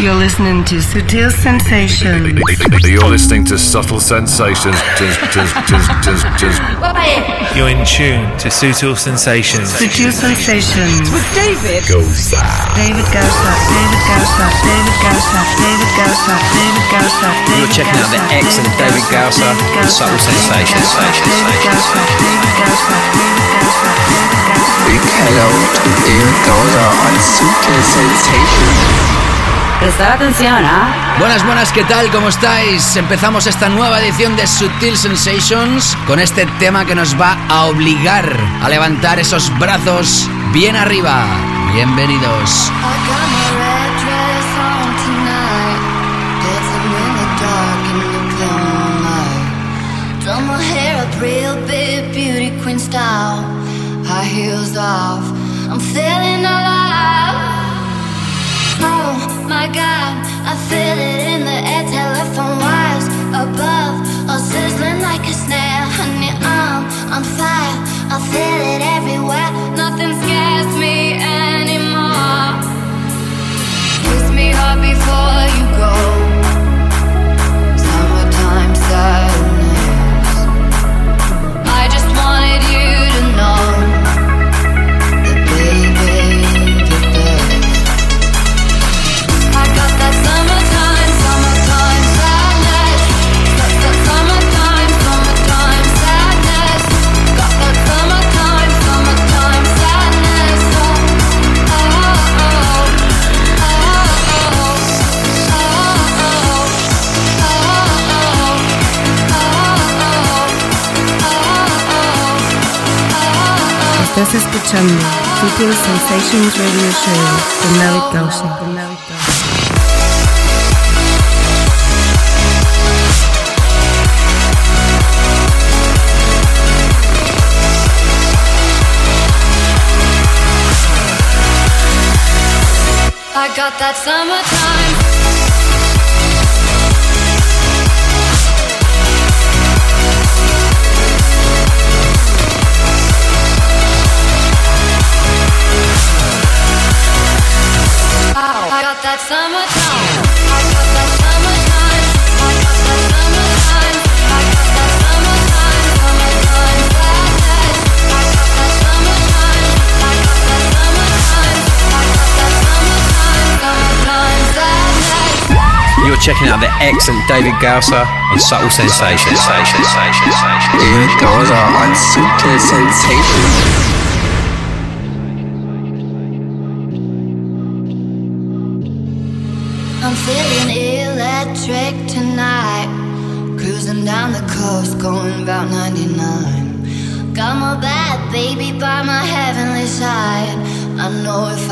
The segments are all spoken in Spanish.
You're listening to Sutil Sensations. You're listening to Subtle Sensations. You're in tune to Sutil Sensations. Sutil Sensations. With David Gosa. David Gausa, David Gausa, David Gausa, David Gausa, David Gausa, David You're checking out the excellent David Gausa on Subtle Sensations. David Gausa, David Gausa, David Gausa, Big hello to David Gausa on Sutil Sensations. Prestar atención, ¿ah? Buenas, buenas, ¿qué tal? ¿Cómo estáis? Empezamos esta nueva edición de Sutil Sensations con este tema que nos va a obligar a levantar esos brazos bien arriba. Bienvenidos. Real big beauty queen style, high heels off. My god, I feel it in the air, telephone wires above, all sizzling like a snare. Honey, I'm on fire, I feel it everywhere. Nothing scares me anymore. Kiss me hard before you go. Summertime sadness. Estás escuchando Sutil Sensations Radio Show con David Gausa. I got that summertime. That summertime. I got that summertime. I got that summertime. I got that summertime. Summertime sadness. I got that summertime. I got that summertime. I got that summertime. Summertime sadness. You're checking out the excellent David Gausa on Subtle Sensations. David Gausa on Sutil Sensations.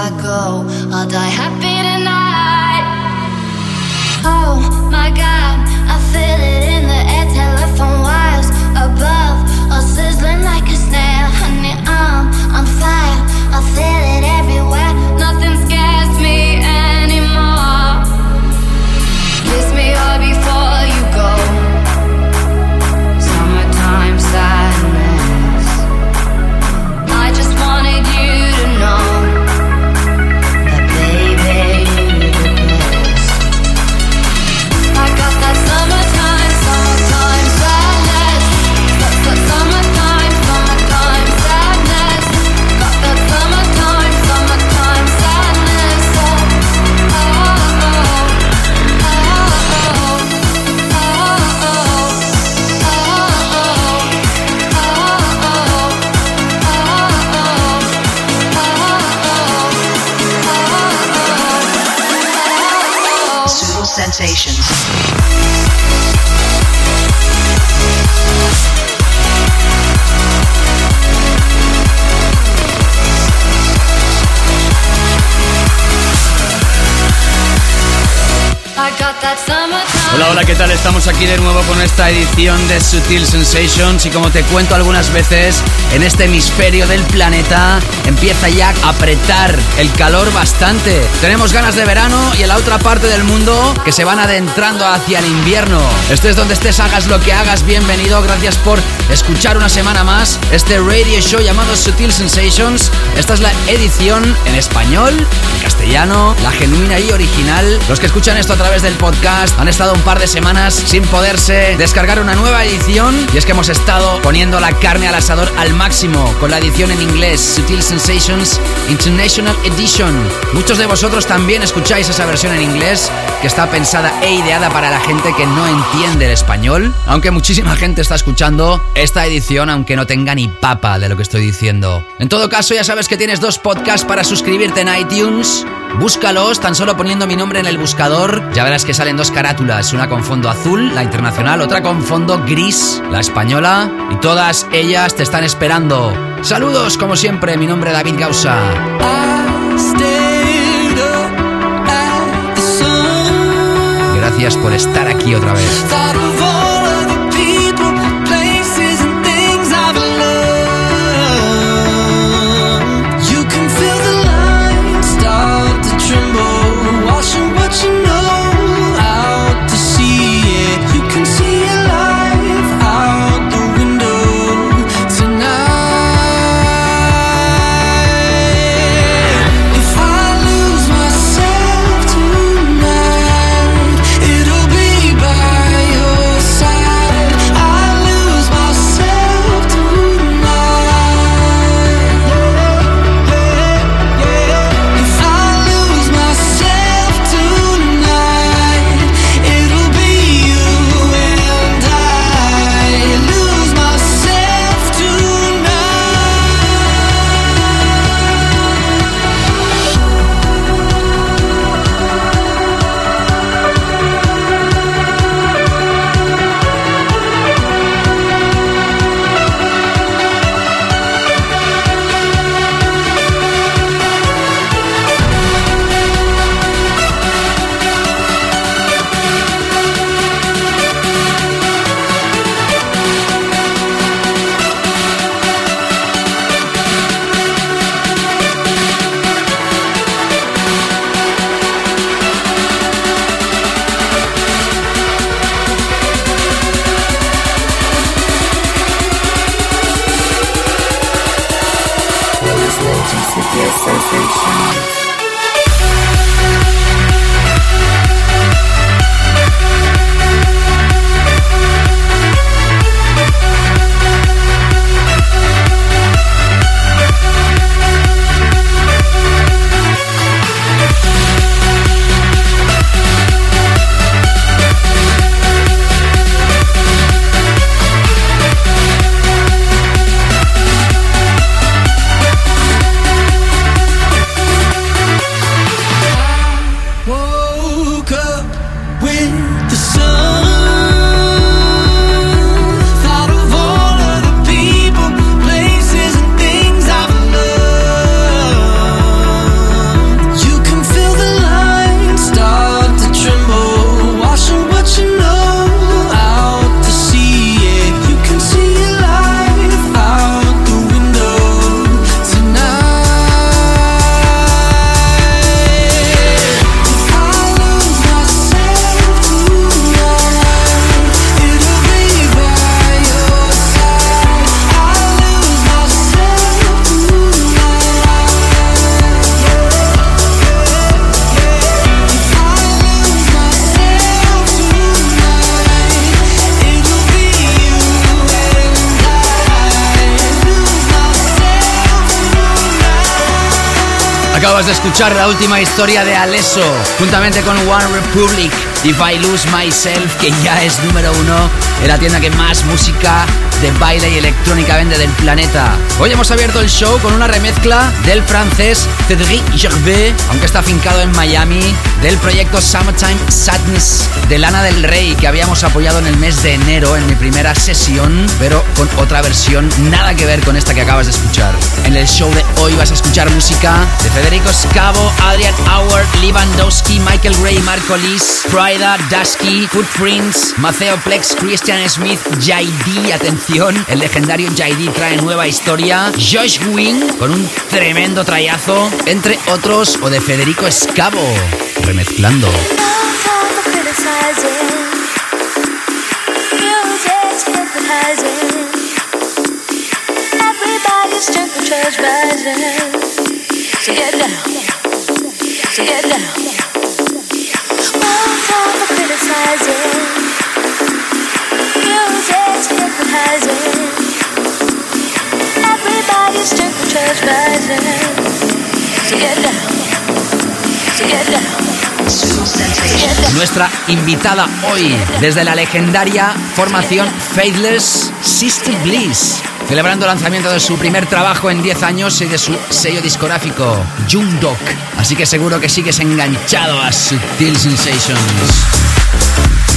I go, I'll die happy esta edición de Sutil Sensations y como te cuento algunas veces, en este hemisferio del planeta empieza ya a apretar el calor bastante. Tenemos ganas de verano y en la otra parte del mundo que se van adentrando hacia el invierno. Estés donde estés, hagas lo que hagas, bienvenido. Gracias por escuchar una semana más este radio show llamado Sutil Sensations. Esta es la edición en español, en castellano, la genuina y original. Los que escuchan esto a través del podcast han estado un par de semanas sin poderse descargar una nueva edición y es que hemos estado poniendo la carne al asador al máximo con la edición en inglés Sutil Sensations International Edition. Muchos de vosotros también escucháis esa versión en inglés que está pensada e ideada para la gente que no entiende el español, aunque muchísima gente está escuchando esta edición aunque no tenga ni papa de lo que estoy diciendo. En todo caso, ya sabes que tienes dos podcasts para suscribirte en iTunes. Búscalos tan solo poniendo mi nombre en el buscador. Ya verás que salen dos carátulas, una con fondo azul, la internacional, otra con fondo gris, la española, y todas ellas te están esperando. Saludos, como siempre, mi nombre es David Gausa. Gracias por estar aquí otra vez. Juntamente con One Republic, If I Lose Myself, que ya es número uno en la tienda que más música de baile y electrónica vende del planeta. Hoy hemos abierto el show con una remezcla del francés Cédric Gervais, aunque está afincado en Miami, del proyecto Summertime Sadness de Lana del Rey, que habíamos apoyado en el mes de enero en mi primera sesión, pero con otra versión nada que ver con esta que acabas de escuchar. En el show de hoy vas a escuchar música de Federico Scavo, Adrian Howard, Lewandowski, Michael Gray, Marco Lis, Prida, Dusky, Footprints, Maceo Plex, Christian Smith, JD, atención, el legendario JD trae nueva historia, Josh Wing con un tremendo trayazo, entre otros, o de Federico Escavo, remezclando. Nuestra invitada hoy desde la legendaria formación Faithless Sister Bliss, celebrando el lanzamiento de su primer trabajo en 10 años y de su sello discográfico Jung Dog. Así que seguro que sigues enganchado a Sutil Sensations.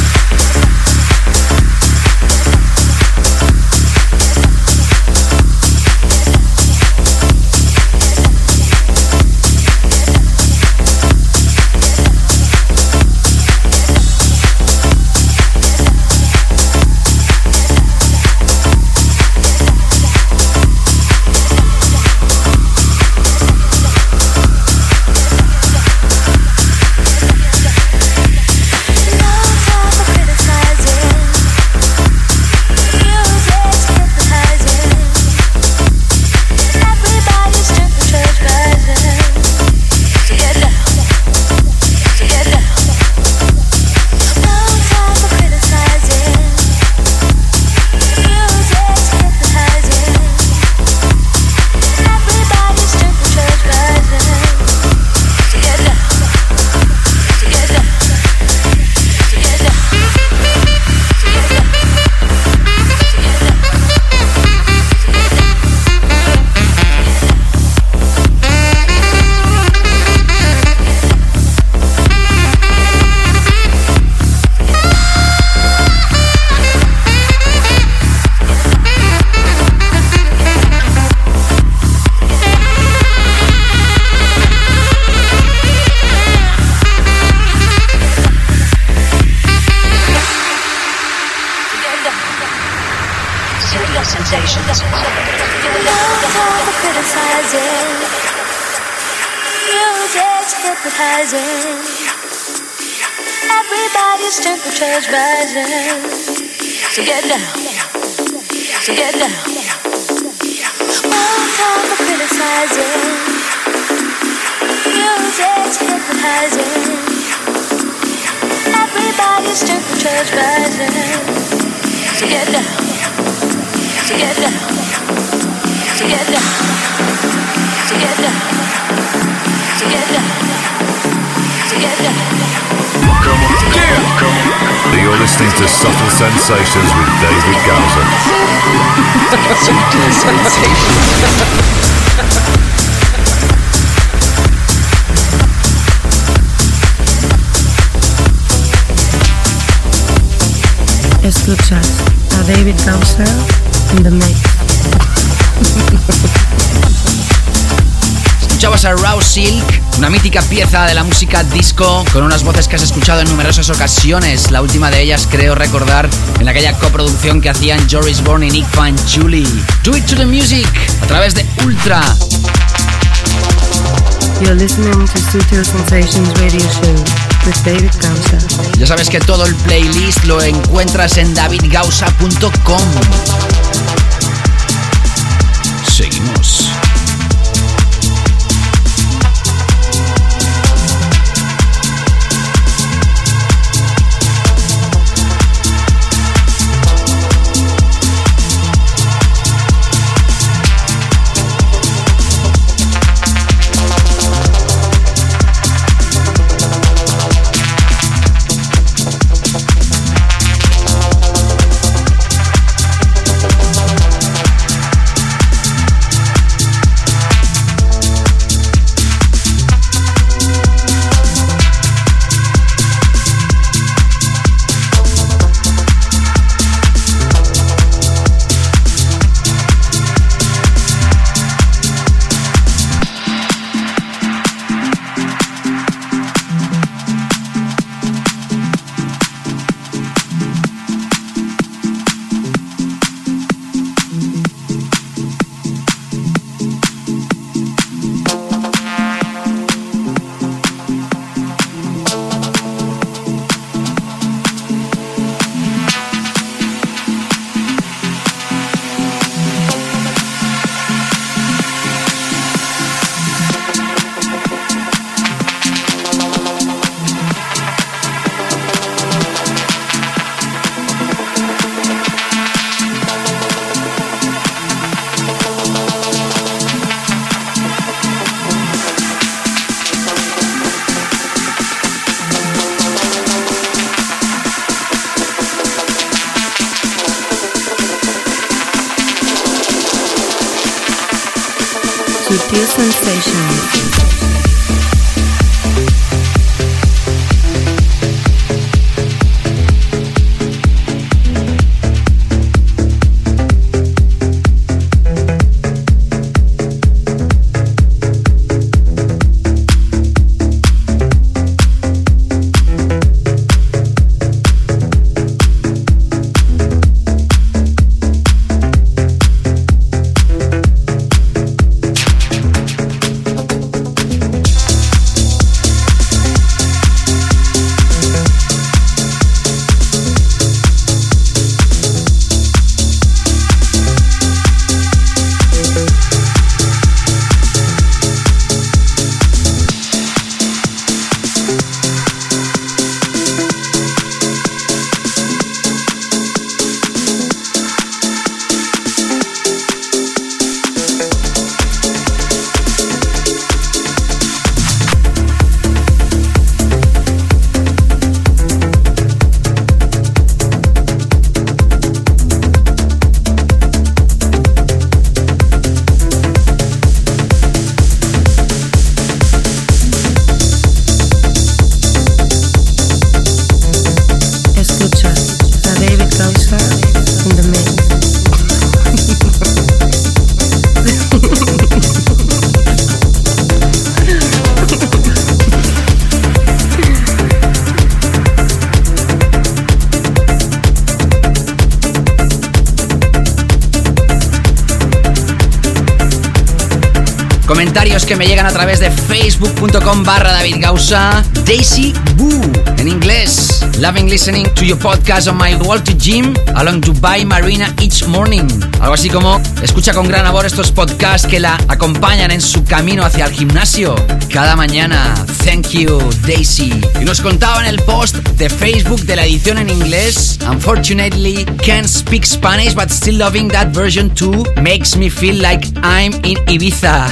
Mítica pieza de la música disco con unas voces que has escuchado en numerosas ocasiones. La última de ellas creo recordar en aquella coproducción que hacían Joris Bourne y Nick Julie. Do It to the Music a través de Ultra. You're listening to Sutil Sensations Radio Show with David Gausa. Ya sabes que todo el playlist lo encuentras en davidgausa.com. Seguimos. Que me llegan a través de facebook.com barra David Gausa. Daisy Boo, en inglés. Loving listening to your podcast on my walk to gym along Dubai Marina each morning. Algo así como, escucha con gran amor estos podcasts que la acompañan en su camino hacia el gimnasio. Cada mañana. Thank you, Daisy. Y nos contaba en el post de Facebook de la edición en inglés. Unfortunately, can't speak Spanish, but still loving that version too. Makes me feel like I'm in Ibiza.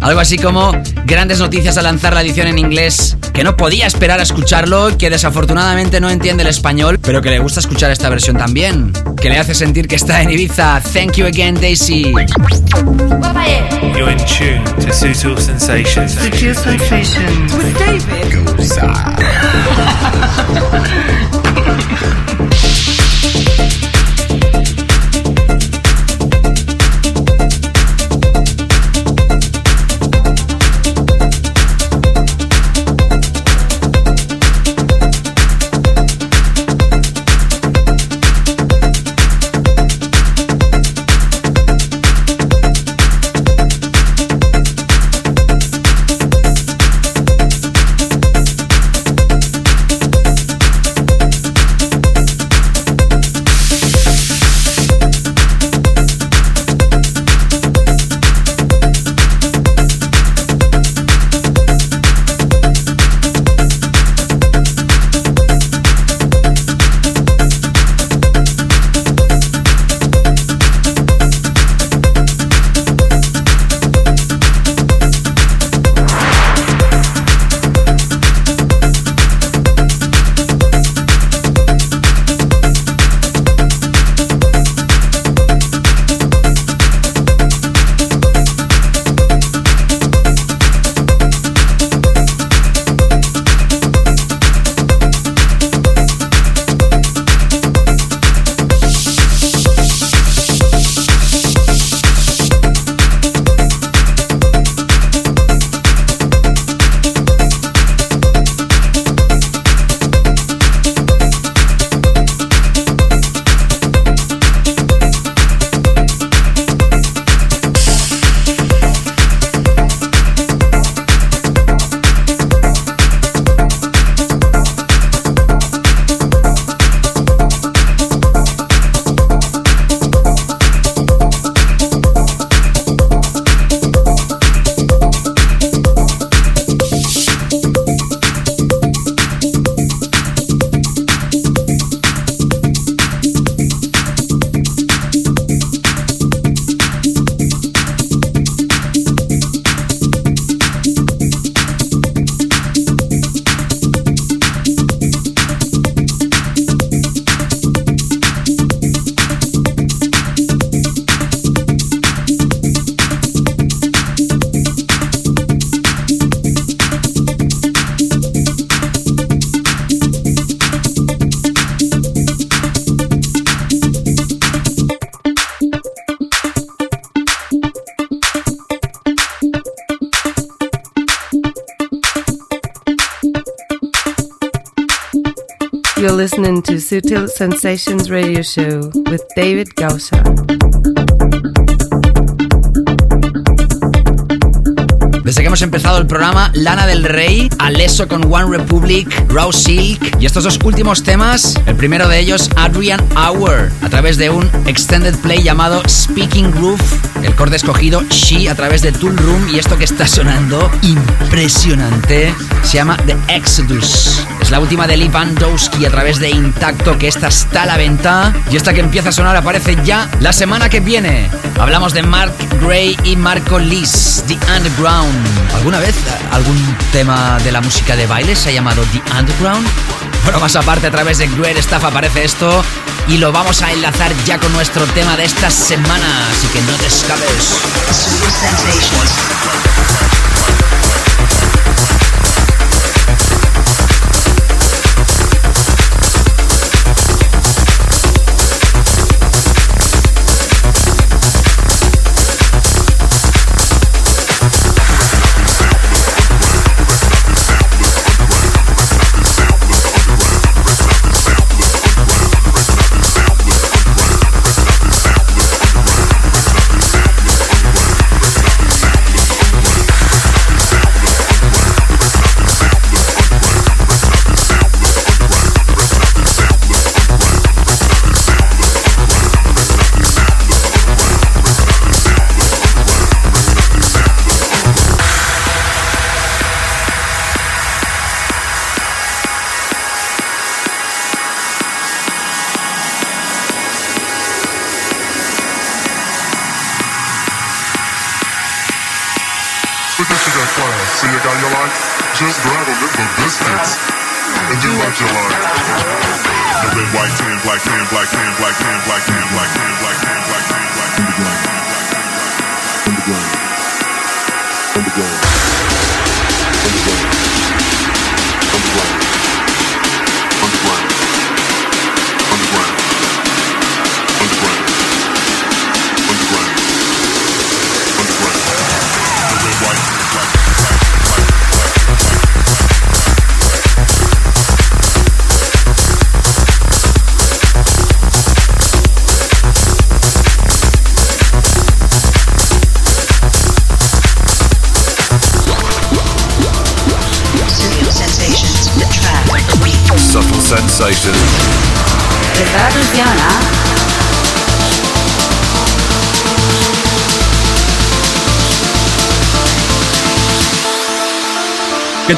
Algo así como grandes noticias al lanzar la edición en inglés, que no podía esperar a escucharlo, que desafortunadamente no entiende el español, pero que le gusta escuchar esta versión también, que le hace sentir que está en Ibiza. Thank you again, Daisy. You're in tune to Sutil Sensations. Sutil Sensations. With David. You're listening to Sutil Sensations Radio Show with David Gausha. Desde que hemos empezado el programa, Lana del Rey, Alesso con One Republic, Raw Silk y estos dos últimos temas, el primero de ellos, Adrian Hour, a través de un extended play llamado Speaking Groove, el corte escogido She a través de Tool Room y esto que está sonando impresionante se llama The Exodus. Es la última de Lee Bandowski a través de Intacto que esta está a la venta y esta que empieza a sonar aparece ya la semana que viene. Hablamos de Mark Gray y Marco Lis, The Underground. ¿Alguna vez algún tema de la música de baile se ha llamado The Underground? Bueno, más aparte, a través de Great Stuff aparece esto y lo vamos a enlazar ya con nuestro tema de esta semana, así que no te escapes.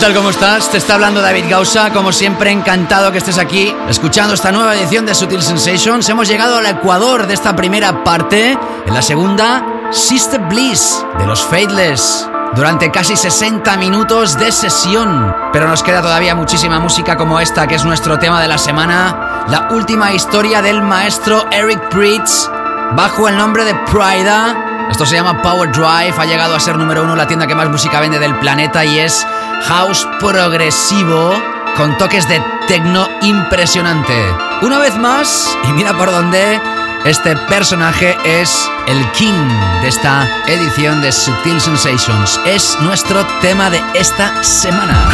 Tal? ¿Cómo estás? Te está hablando David Gausa, como siempre encantado que estés aquí escuchando esta nueva edición de Sutil Sensations. Hemos llegado al Ecuador de esta primera parte, en la segunda, Sister Bliss de los Faithless durante casi 60 minutos de sesión. Pero nos queda todavía muchísima música como esta, que es nuestro tema de la semana, la última historia del maestro Eric Pritz, bajo el nombre de Prida. Esto se llama Power Drive, ha llegado a ser número uno la tienda que más música vende del planeta y es house progresivo con toques de techno impresionante. Una vez más, y mira por dónde, este personaje es el king de esta edición de Sutil Sensations. Es nuestro tema de esta semana.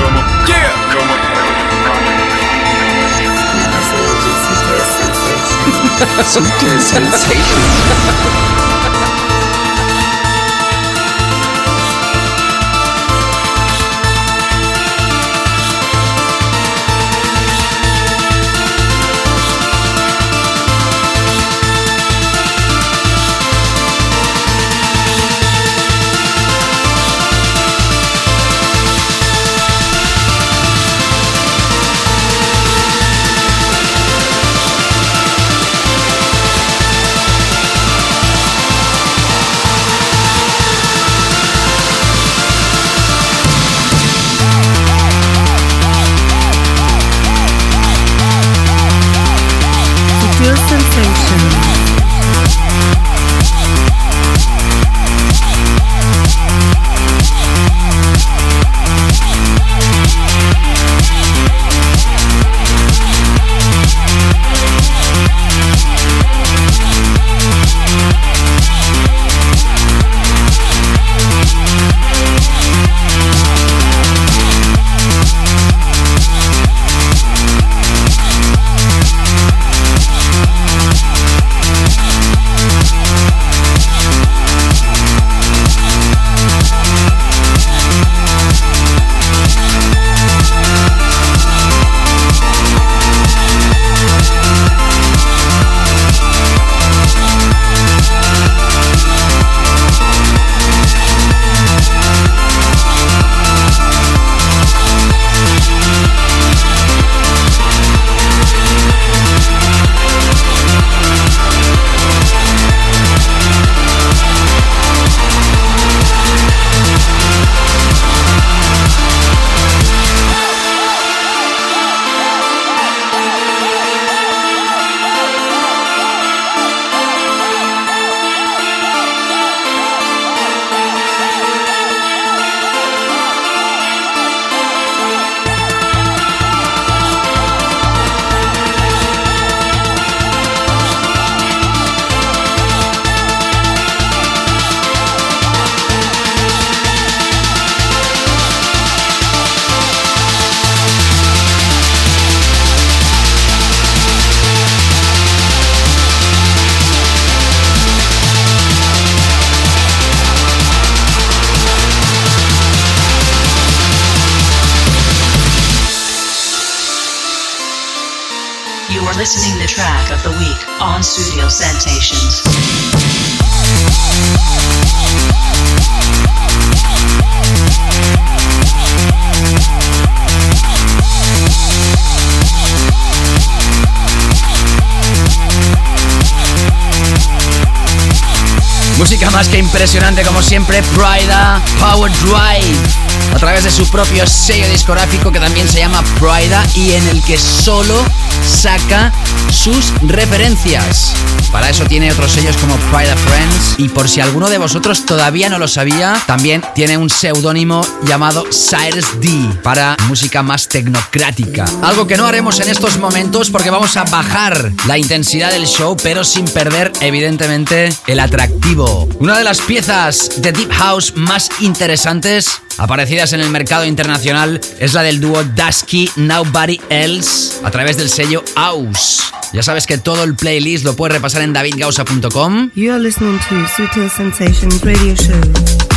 Sensations. Música más que impresionante como siempre, Prida Power Drive, a través de su propio sello discográfico que también se llama Prida y en el que solo saca sus referencias. Para eso tiene otros sellos como Prida Friends y por si alguno de vosotros todavía no lo sabía, también tiene un seudónimo llamado Cyrus D para música más tecnocrática. Algo que no haremos en estos momentos porque vamos a bajar la intensidad del show, pero sin perder evidentemente el atractivo. Una de las piezas de Deep House más interesantes aparecidas en el mercado internacional es la del dúo Dusky Nobody Else a través del sello House. Ya sabes que todo el playlist lo puedes repasar en davidgausa.com. Listening to Radio Show.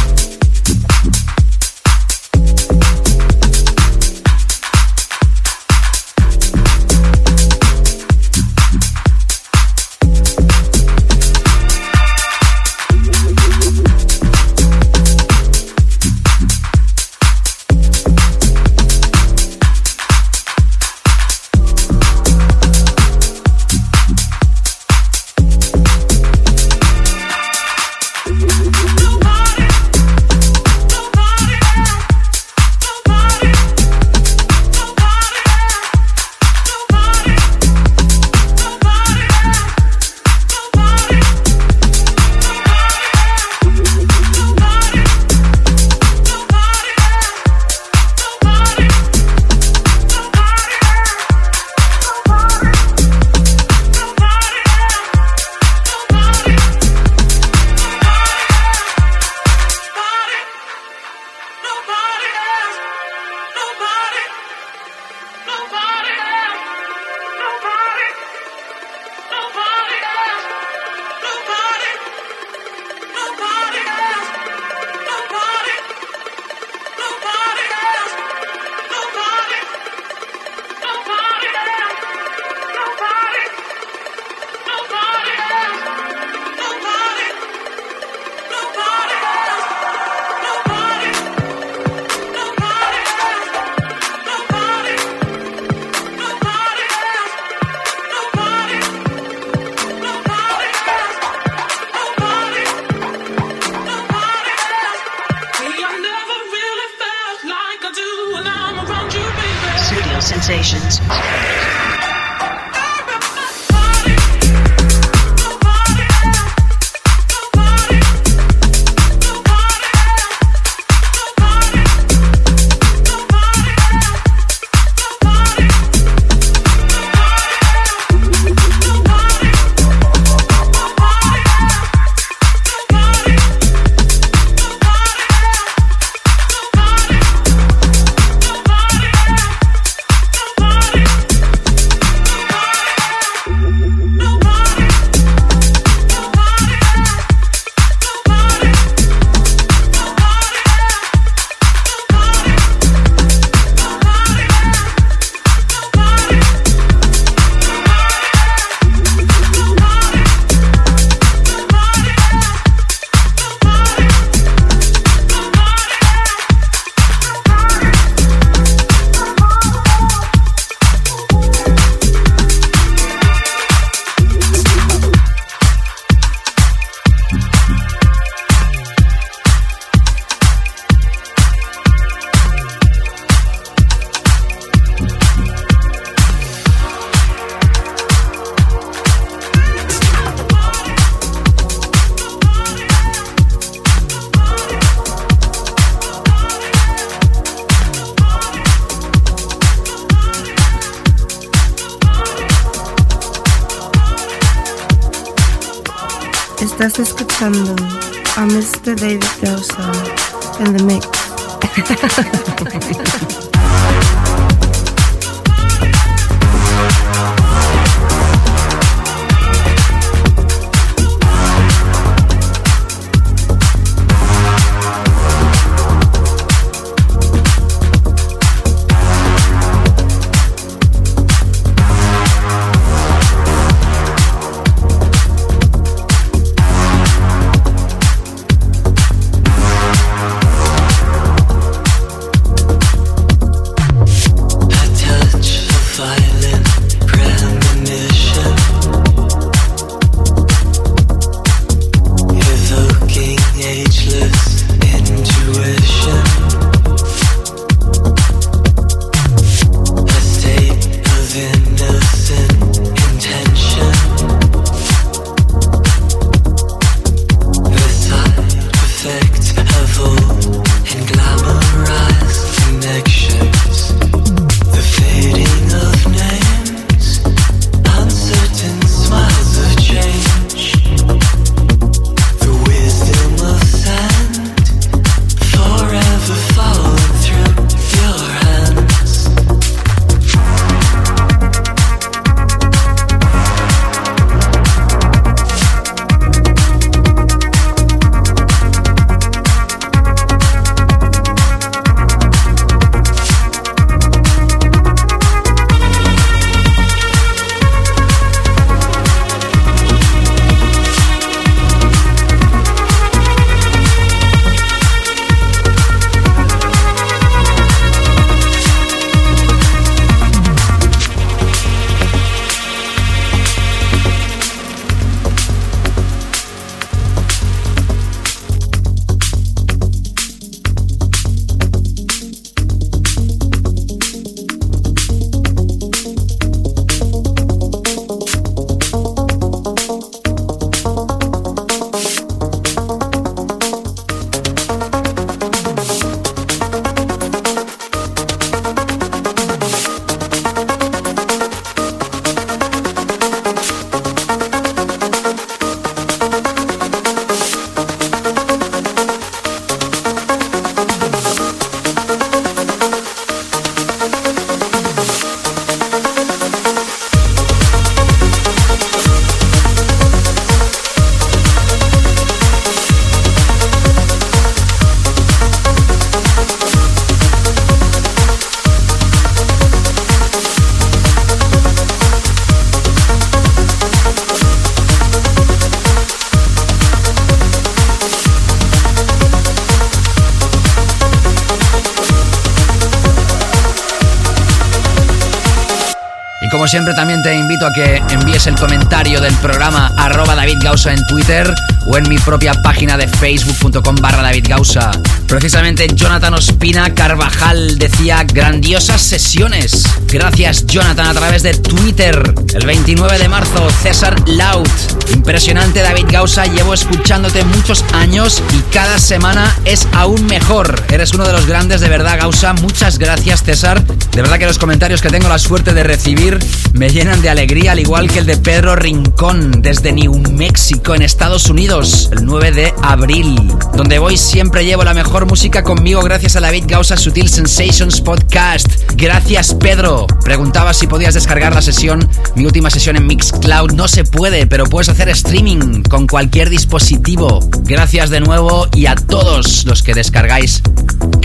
Siempre también te invito a que envíes el comentario del programa arroba David Gausa en Twitter o en mi propia página de facebook.com barra David Gausa. Precisamente Jonathan Ospina Carvajal decía grandiosas sesiones. Gracias Jonathan a través de Twitter. El 29 de marzo César Laut. Impresionante David Gausa, llevo escuchándote muchos años y cada semana es aún mejor. Eres uno de los grandes de verdad Gausa. Muchas gracias César. De verdad que los comentarios que tengo la suerte de recibir me llenan de alegría al igual que el de Pedro Rincón desde New Mexico en Estados Unidos el 9 de abril. Donde voy siempre llevo la mejor música conmigo gracias a David Gausa Sutil Sensations Podcast. Gracias Pedro. Preguntaba si podías descargar la sesión, mi última sesión en Mixcloud. No se puede, pero puedes hacer streaming con cualquier dispositivo. Gracias de nuevo y a todos los que descargáis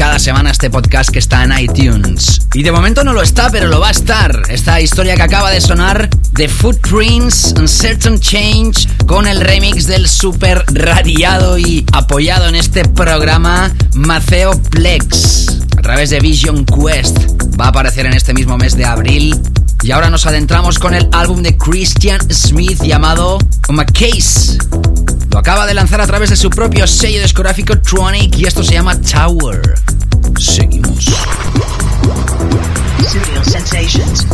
cada semana este podcast que está en iTunes. Y de momento no lo está, pero lo va a estar. Esta historia que acaba de sonar de Footprints Uncertain Change con el remix del super radiado y apoyado en este programa Maceo Plex a través de Vision Quest. Va a aparecer en este mismo mes de abril. Y ahora nos adentramos con el álbum de Christian Smith llamado Case. Lo acaba de lanzar a través de su propio sello discográfico Tronic y esto se llama Tower. Seguimos. Studio Sensations.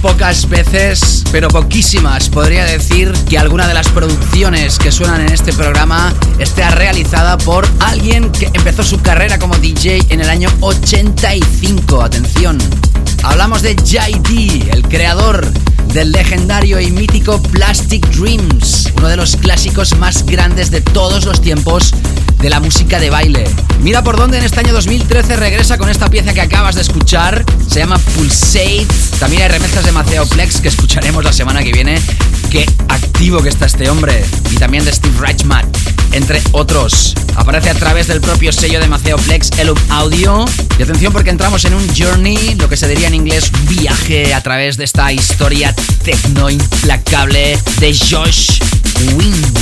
Pocas veces, pero poquísimas, podría decir que alguna de las producciones que suenan en este programa esté realizada por alguien que empezó su carrera como DJ en el año 85. Atención. Hablamos de JD, el creador del legendario y mítico Plastic Dreams, uno de los clásicos más grandes de todos los tiempos de la música de baile. Mira por dónde en este año 2013 regresa con esta pieza que acabas de escuchar. Se llama Pulsate. También hay remezclas de Maceo Plex que escucharemos la semana que viene. Qué activo que está este hombre. Y también de Steve Reichman, entre otros. Aparece a través del propio sello de Maceo Plex, Elum Audio. Y atención porque entramos en un journey, lo que se diría en inglés viaje a través de esta historia tecno implacable de Josh Wink.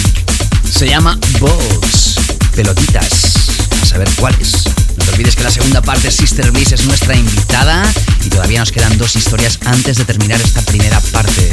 Se llama Balls pelotitas. A saber cuáles. Te olvides que la segunda parte, Sister Bliss, es nuestra invitada y todavía nos quedan dos historias antes de terminar esta primera parte.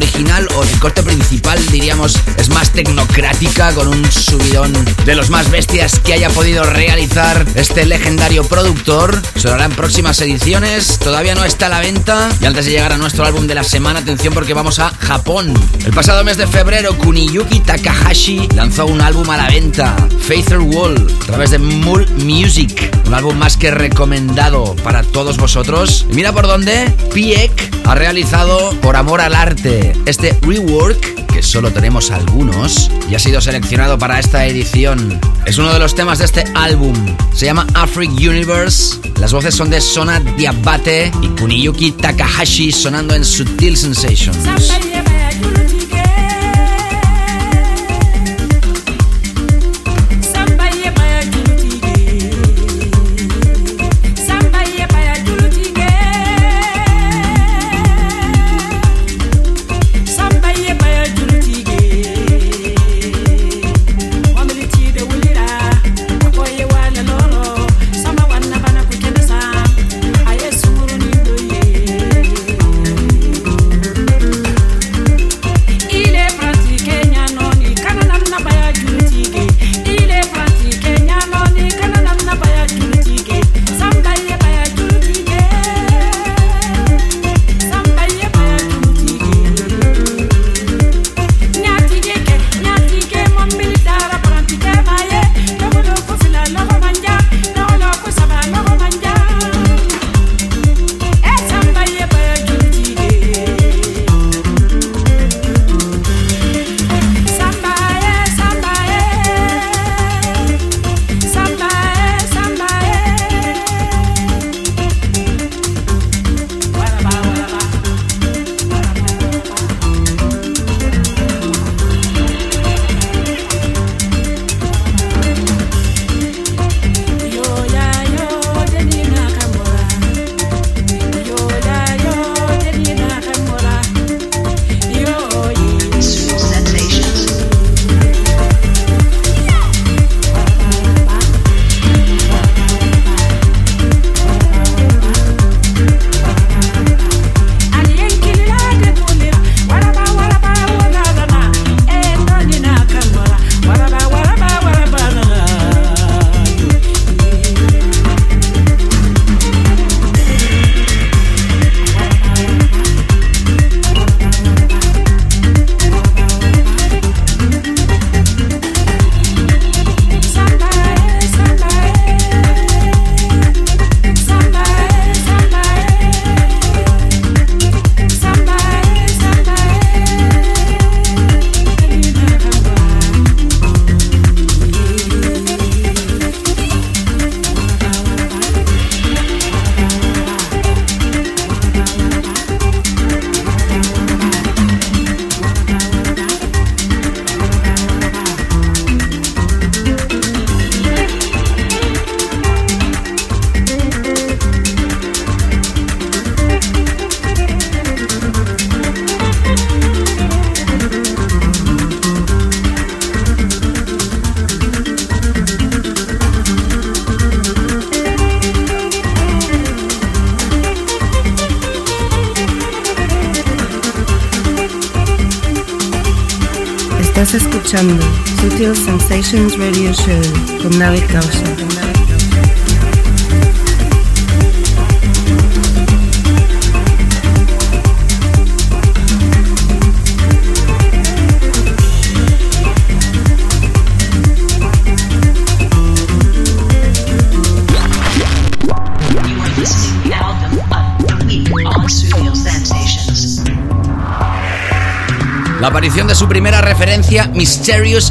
Original o el corte principal, diríamos, es más tecnocrática, con un subidón de los más bestias que haya podido realizar este legendario productor. Sonará en próximas ediciones. Todavía no está a la venta. Y antes de llegar a nuestro álbum de la semana, atención porque vamos a Japón. El pasado mes de febrero, Kuniyuki Takahashi lanzó un álbum a la venta. Faither Wall a través de Mul Music. Un álbum más que recomendado para todos vosotros. Y mira por dónde Piek ha realizado por amor al arte este rework que solo tenemos algunos y ha sido seleccionado para esta edición. Es uno de los temas de este álbum. Se llama Afric Universe. Las voces son de Sona Diabate y Kuniyuki Takahashi sonando en Sutil Sensations.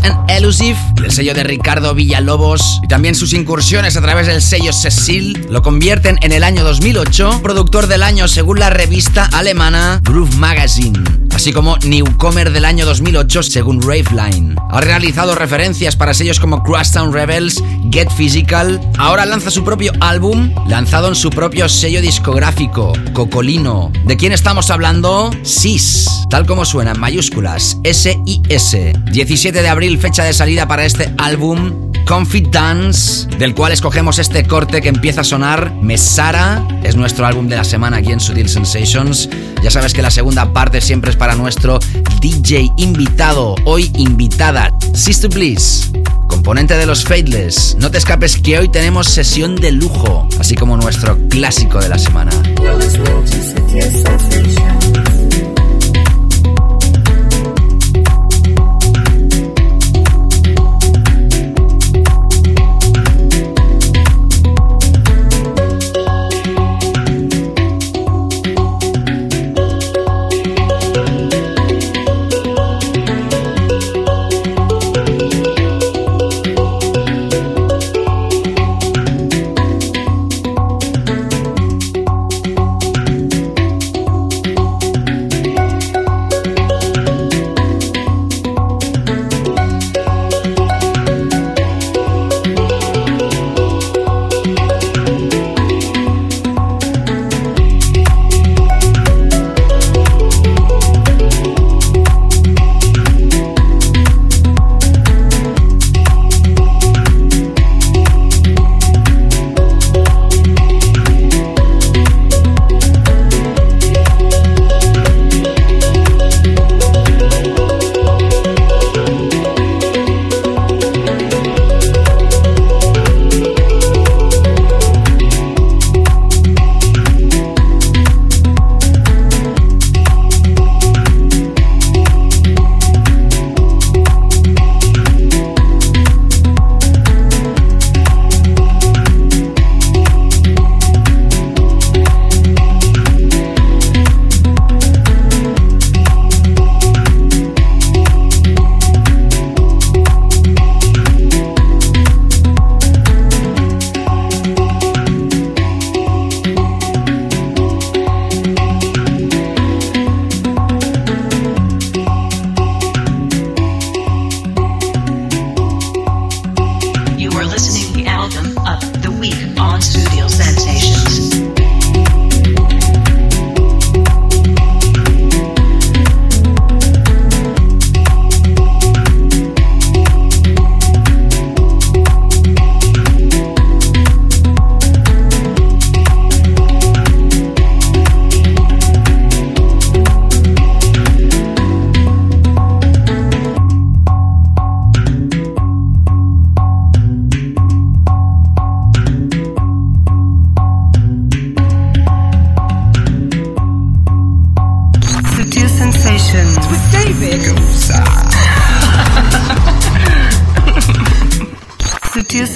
And el sello de Ricardo Villalobos, y también sus incursiones a través del sello Cecil, lo convierten en el año 2008 productor del año según la revista alemana Groove Magazine así como Newcomer del año 2008 según Raveline. Ha realizado referencias para sellos como Crosstown Rebels, Get Physical. Ahora lanza su propio álbum, lanzado en su propio sello discográfico, Cocolino. ¿De quién estamos hablando? SIS, tal como suena en mayúsculas, S-I-S. 17 de abril, fecha de salida para este álbum Confidence, del cual escogemos este corte que empieza a sonar. Mesara es nuestro álbum de la semana aquí en Sutil Sensations. Ya sabes que la segunda parte siempre es para nuestro DJ invitado, hoy invitada, Sister Bliss componente de los Fateless. No te escapes que hoy tenemos sesión de lujo, así como nuestro clásico de la semana.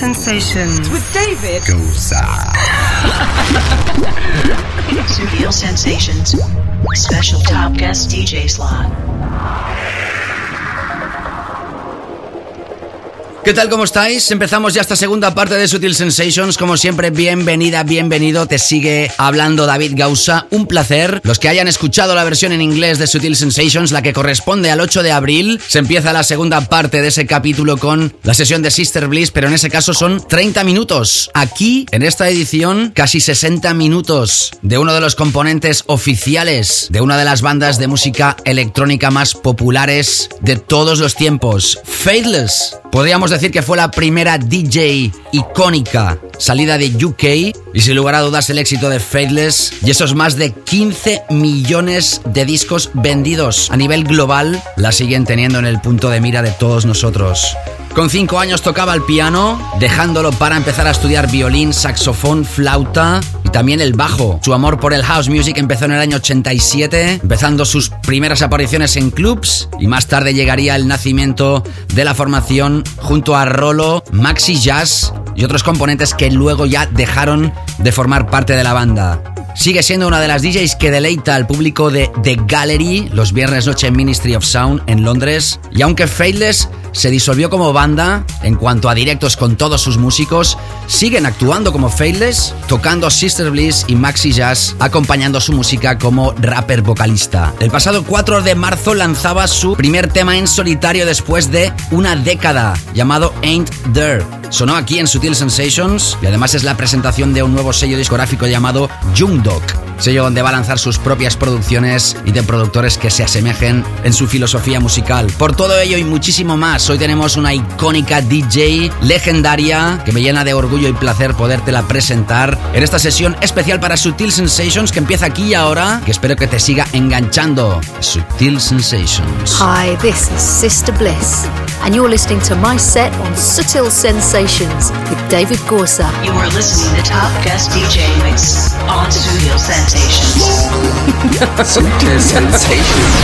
sensations with David Goza. Surreal sensations. Special top guest DJ slot. ¿Qué tal? ¿Cómo estáis? Empezamos ya esta segunda parte de Sutil Sensations. Como siempre, bienvenida, bienvenido. Te sigue hablando David Gausa. Un placer. Los que hayan escuchado la versión en inglés de Sutil Sensations, la que corresponde al 8 de abril, se empieza la segunda parte de ese capítulo con la sesión de Sister Bliss, pero en ese caso son 30 minutos. Aquí, en esta edición, casi 60 minutos de uno de los componentes oficiales de una de las bandas de música electrónica más populares de todos los tiempos. Faithless. Podríamos decir que fue la primera DJ icónica salida de UK y sin lugar a dudas el éxito de Faithless y esos más de 15 millones de discos vendidos a nivel global la siguen teniendo en el punto de mira de todos nosotros. Con cinco años tocaba el piano, dejándolo para empezar a estudiar violín, saxofón, flauta y también el bajo. Su amor por el house music empezó en el año 87, empezando sus primeras apariciones en clubs y más tarde llegaría el nacimiento de la formación junto a Rolo, Maxi Jazz y otros componentes que luego ya dejaron de formar parte de la banda. Sigue siendo una de las DJs que deleita al público de The Gallery los viernes noche en Ministry of Sound en Londres. Y aunque Faithless se disolvió como banda en cuanto a directos con todos sus músicos, siguen actuando como Faithless, tocando Sister Bliss y Maxi Jazz, acompañando su música como rapper vocalista. El pasado 4 de marzo lanzaba su primer tema en solitario después de una década, llamado Ain't There. Sonó aquí en Sutil Sensations y además es la presentación de un nuevo sello discográfico llamado Young Sello donde va a lanzar sus propias producciones y de productores que se asemejen en su filosofía musical. Por todo ello y muchísimo más, hoy tenemos una icónica DJ legendaria que me llena de orgullo y placer podértela presentar en esta sesión especial para Sutil Sensations que empieza aquí y ahora, que espero que te siga enganchando. Sutil Sensations. Hi, this is Sister Bliss, and you're listening to my set on Sutil Sensations with David Gorsa. You are listening to Top Guest DJ Mix on Studio Sensations. Sutil Sensations.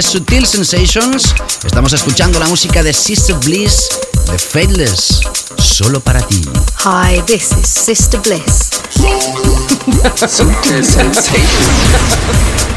De Sutil Sensations estamos escuchando la música de Sister Bliss de Faithless, solo para ti. Hi, this is Sister Bliss. Sutil Sensations.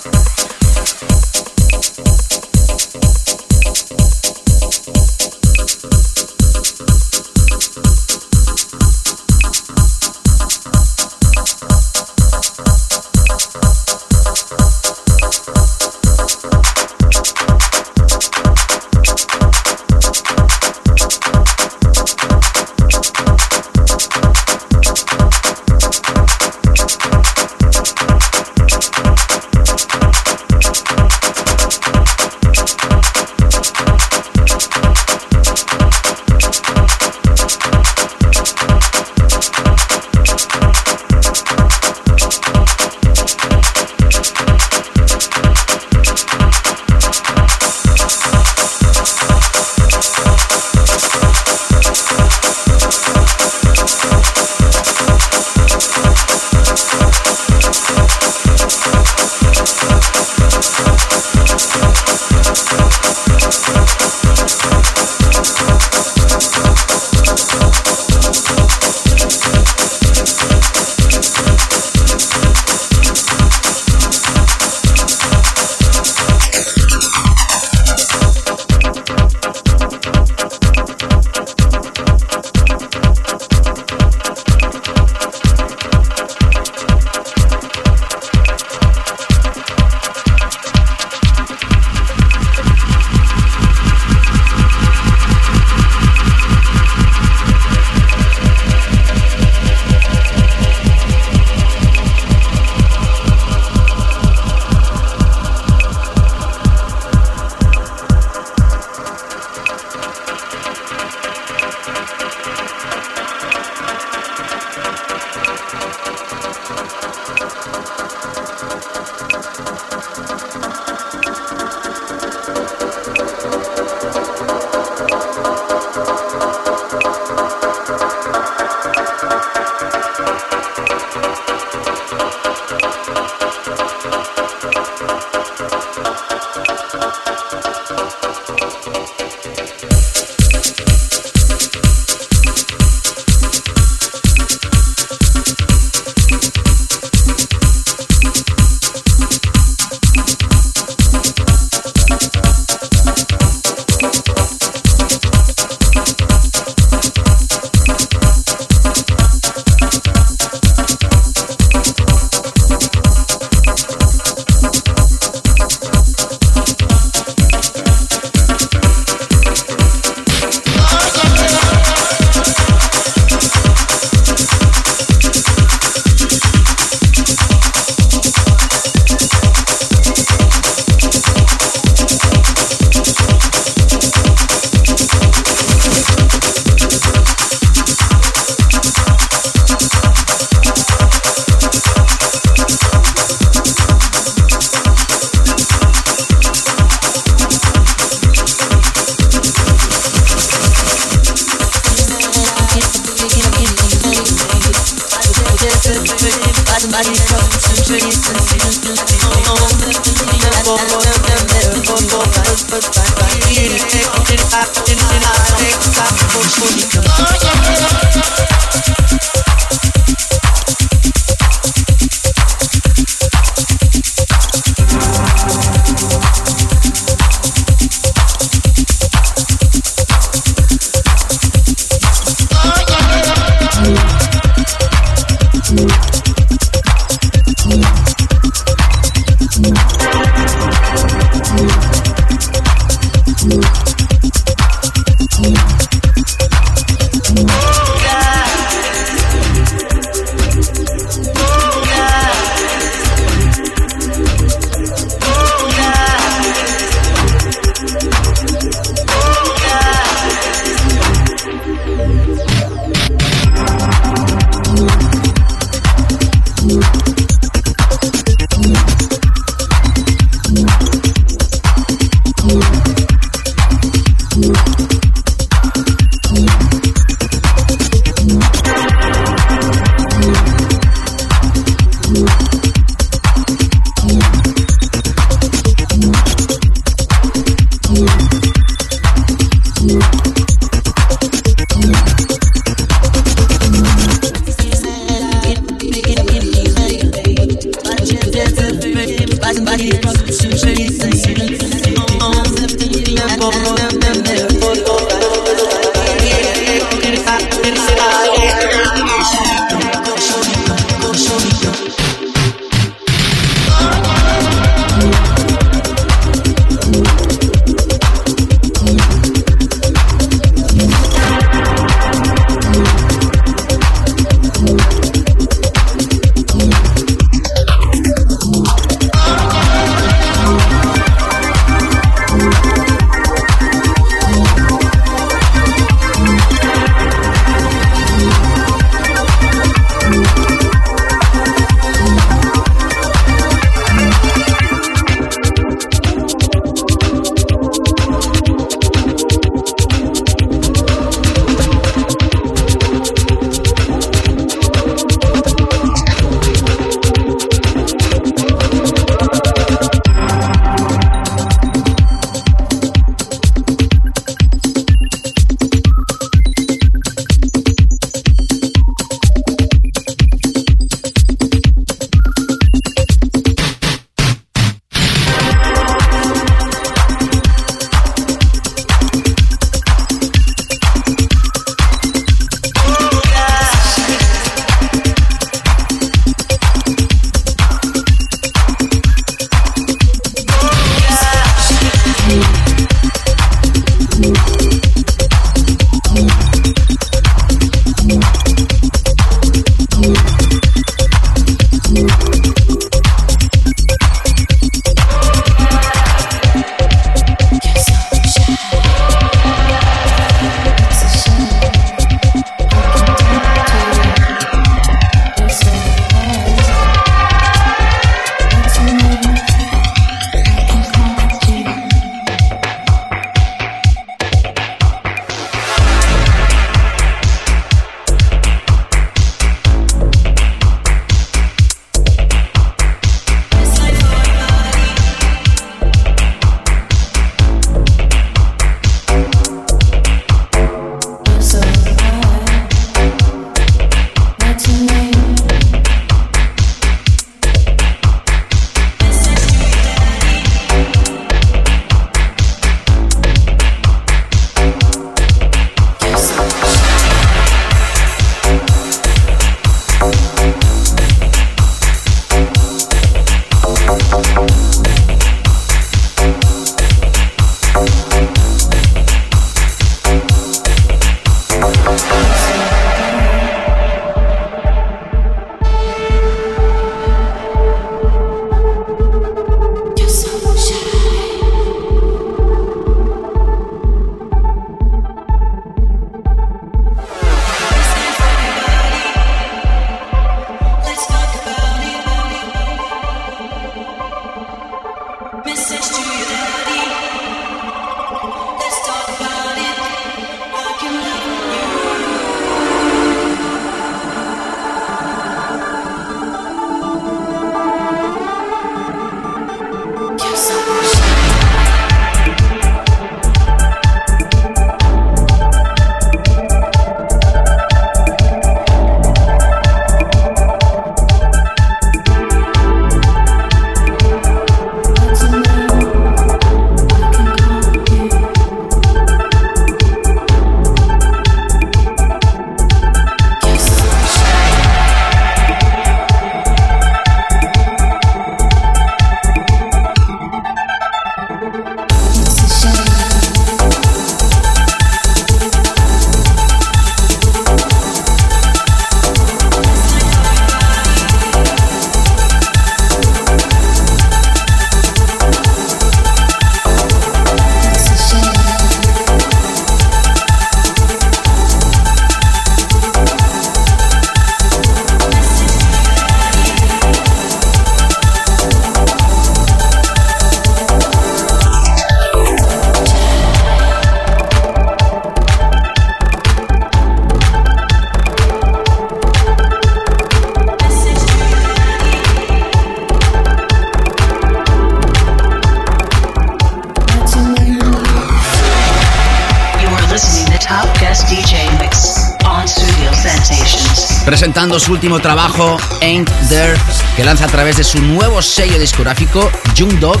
su último trabajo, Ain't There, que lanza a través de su nuevo sello discográfico, Jung Dog,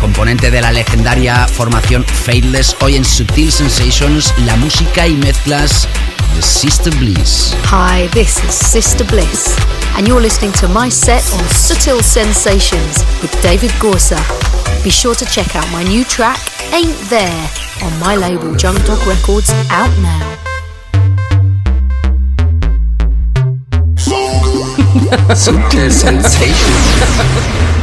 componente de la legendaria formación Fadeless, hoy en Subtil Sensations, la música y mezclas de Sister Bliss. Hi, this is Sister Bliss, and you're listening to my set on Subtil Sensations with David Gorsa. Be sure to check out my new track, Ain't There, on my label Junk Dog Records, out now. Super sensation.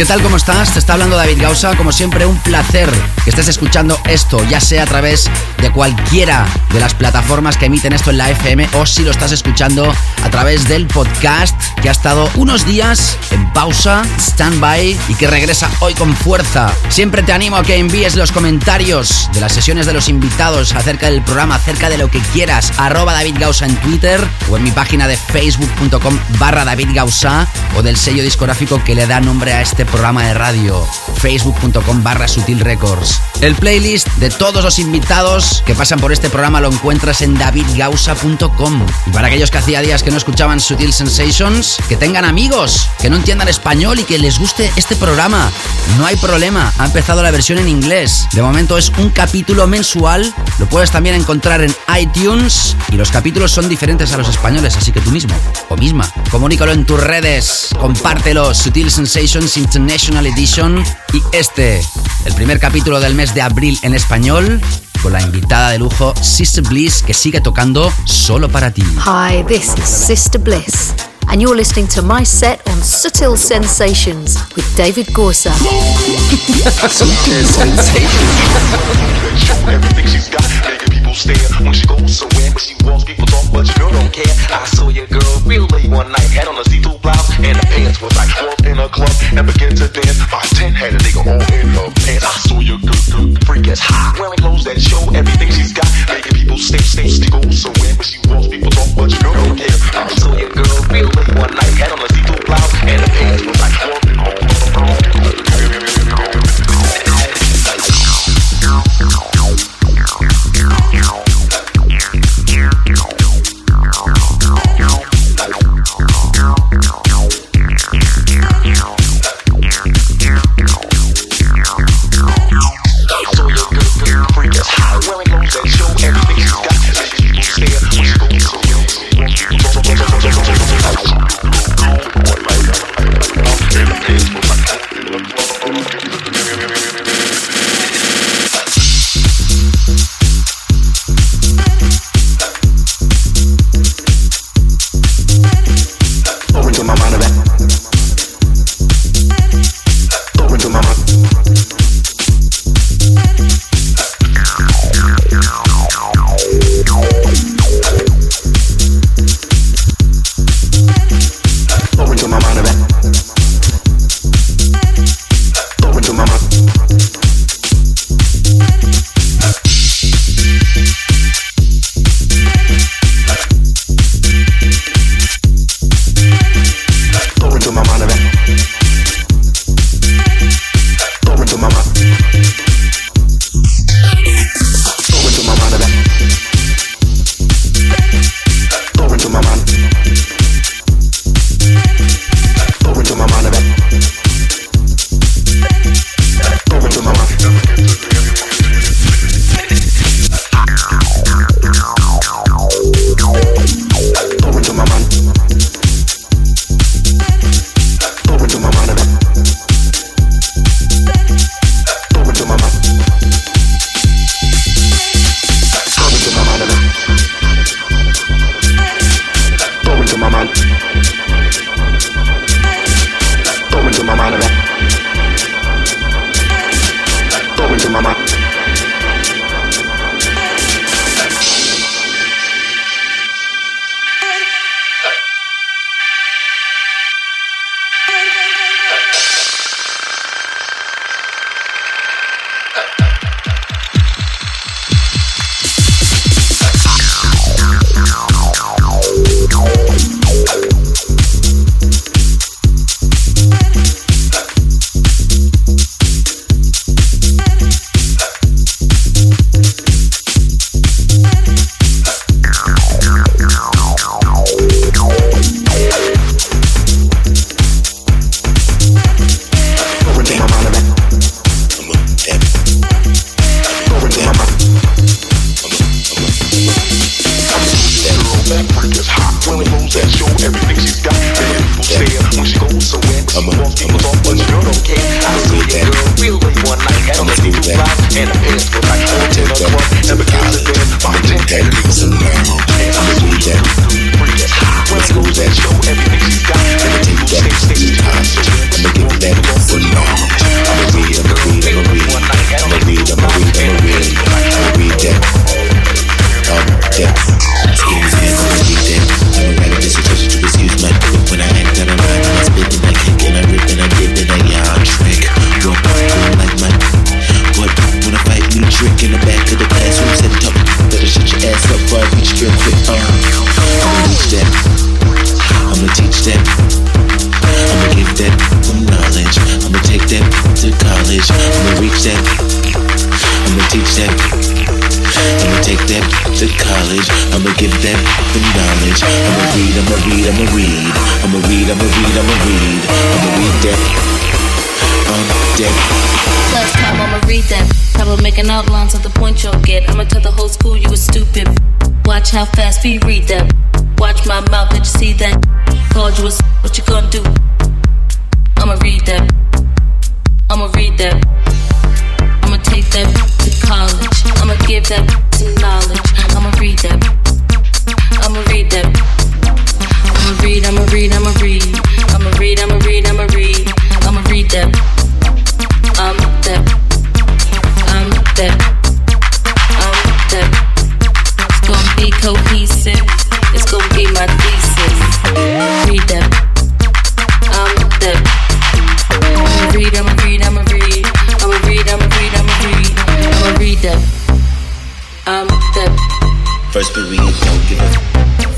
¿Qué tal? ¿Cómo estás? Te está hablando David Gausa. Como siempre, un placer que estés escuchando esto, ya sea a través de cualquiera de las plataformas que emiten esto en la FM o si lo estás escuchando a través del podcast que ha estado unos días en pausa, stand-by y que regresa hoy con fuerza. Siempre te animo a que envíes los comentarios de las sesiones de los invitados acerca del programa, acerca de lo que quieras. Arroba David Gausa en Twitter o en mi página de facebook.com barra David Gausa o del sello discográfico que le da nombre a este programa de radio, facebook.com barra Sutil Records. El playlist de todos los invitados que pasan por este programa lo encuentras en davidgausa.com. Y para aquellos que hacía días que no escuchaban Sutil Sensations, que tengan amigos, que no entiendan español y que les guste este programa, no hay problema, ha empezado la versión en inglés. De momento es un capítulo mensual, lo puedes también encontrar en iTunes y los capítulos son diferentes a los españoles, así que tú mismo o misma, comunícalo en tus redes, compártelo, Sutil Sensations International Edition y este, el primer capítulo del mes de abril en español, con la invitada de lujo Sister Bliss que sigue tocando solo para ti. Hi, this is Sister Bliss, and you're listening to my set on Subtle Sensations with David Gorsa. Sutil Sensations. People stare when she goes somewhere. When she walks, people talk, but your girl don't care. I saw your girl real late one night, had on a see-through blouse and the pants was like walked in a club and began to dance. My ten had a nigga all in her pants. I saw your girl, girl freak as hot, wearing clothes that show everything she's got, making people stare, stare. She goes somewhere when she walks, people talk, but your girl don't care. I saw your girl real late one night, had on a see-through blouse and the pants was like walked in her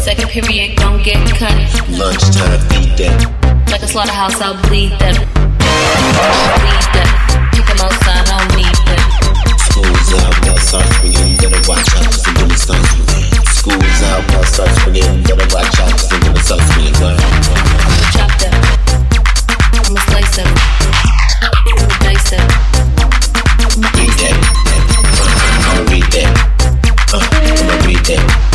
Second period, gon' get cut. Lunchtime, feed that. Like a slaughterhouse, I'll bleed them. Bleed them. Pick them outside, I don't need them. School's out, now start springing. Better watch out, cause I'm gonna start. School's out, now start springing. Watch out, cause I'm gonna start springing. I'm gonna chop them. I'm gonna slice them. I'm gonna them. Read that. Uh, I'm gonna read that. I'm gonna read that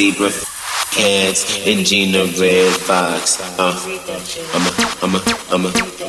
zebra cats and Gina Red Fox. Uh, I'm a, I'm a, I'm a.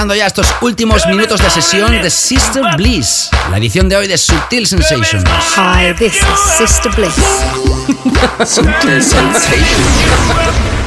escuchando ya estos últimos minutos de sesión de Sister Bliss, la edición de hoy de Subtil Sensations. Hi, this is Sister Bliss. Subtil Sensations.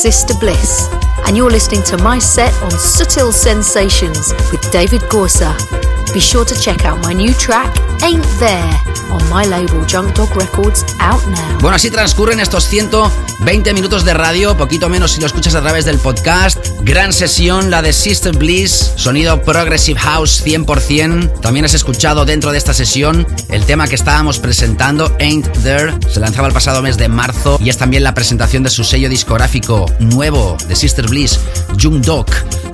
Sister Bliss, and you're listening to my set on Subtle Sensations with David Gorsa. Be sure to check out my new track, Ain't There, on my label Junk Dog Records, out now. Bueno, así transcurren estos 120 minutos de radio, poquito menos si lo escuchas a través del podcast. Gran sesión, la de Sister Bliss, sonido Progressive House 100%. También has escuchado dentro de esta sesión el tema que estábamos presentando, Ain't There. Se lanzaba el pasado mes de marzo y es también la presentación de su sello discográfico nuevo de Sister Bliss, Jung Dog.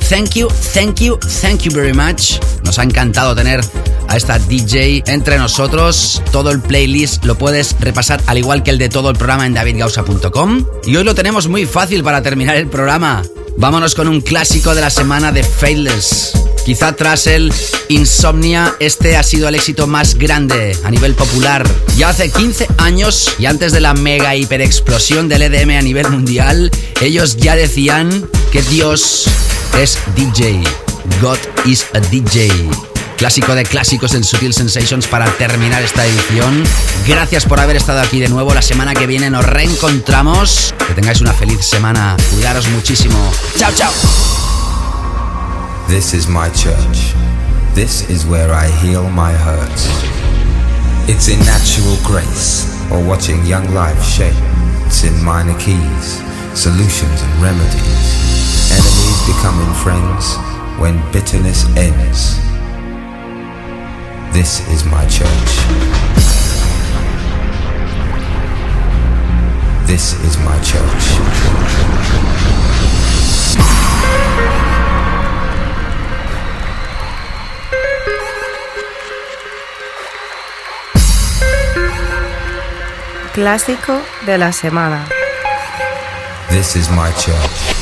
Thank you, thank you, thank you very much. Nos ha encantado tener a esta DJ entre nosotros. Todo el playlist lo puedes repasar al igual que el de todo el programa en davidgausa.com. Y hoy lo tenemos muy fácil para terminar el programa. Vámonos con un clásico de la semana de Faithless. Quizá tras el Insomnia, este ha sido el éxito más grande a nivel popular. Ya hace 15 años y antes de la mega hiper explosión del EDM a nivel mundial, ellos ya decían que Dios es DJ. God is a DJ. Clásico de clásicos en Sutil Sensations para terminar esta edición. Gracias por haber estado aquí de nuevo. La semana que viene nos reencontramos. Que tengáis una feliz semana. Cuidaros muchísimo. Chao, chao. This is my church. This is where I heal my hurts. It's in natural grace or watching young life shape. It's in minor keys, solutions and remedies. Enemies becoming friends when bitterness ends. This is my church. This is my church. Clásico de la semana. This is my church.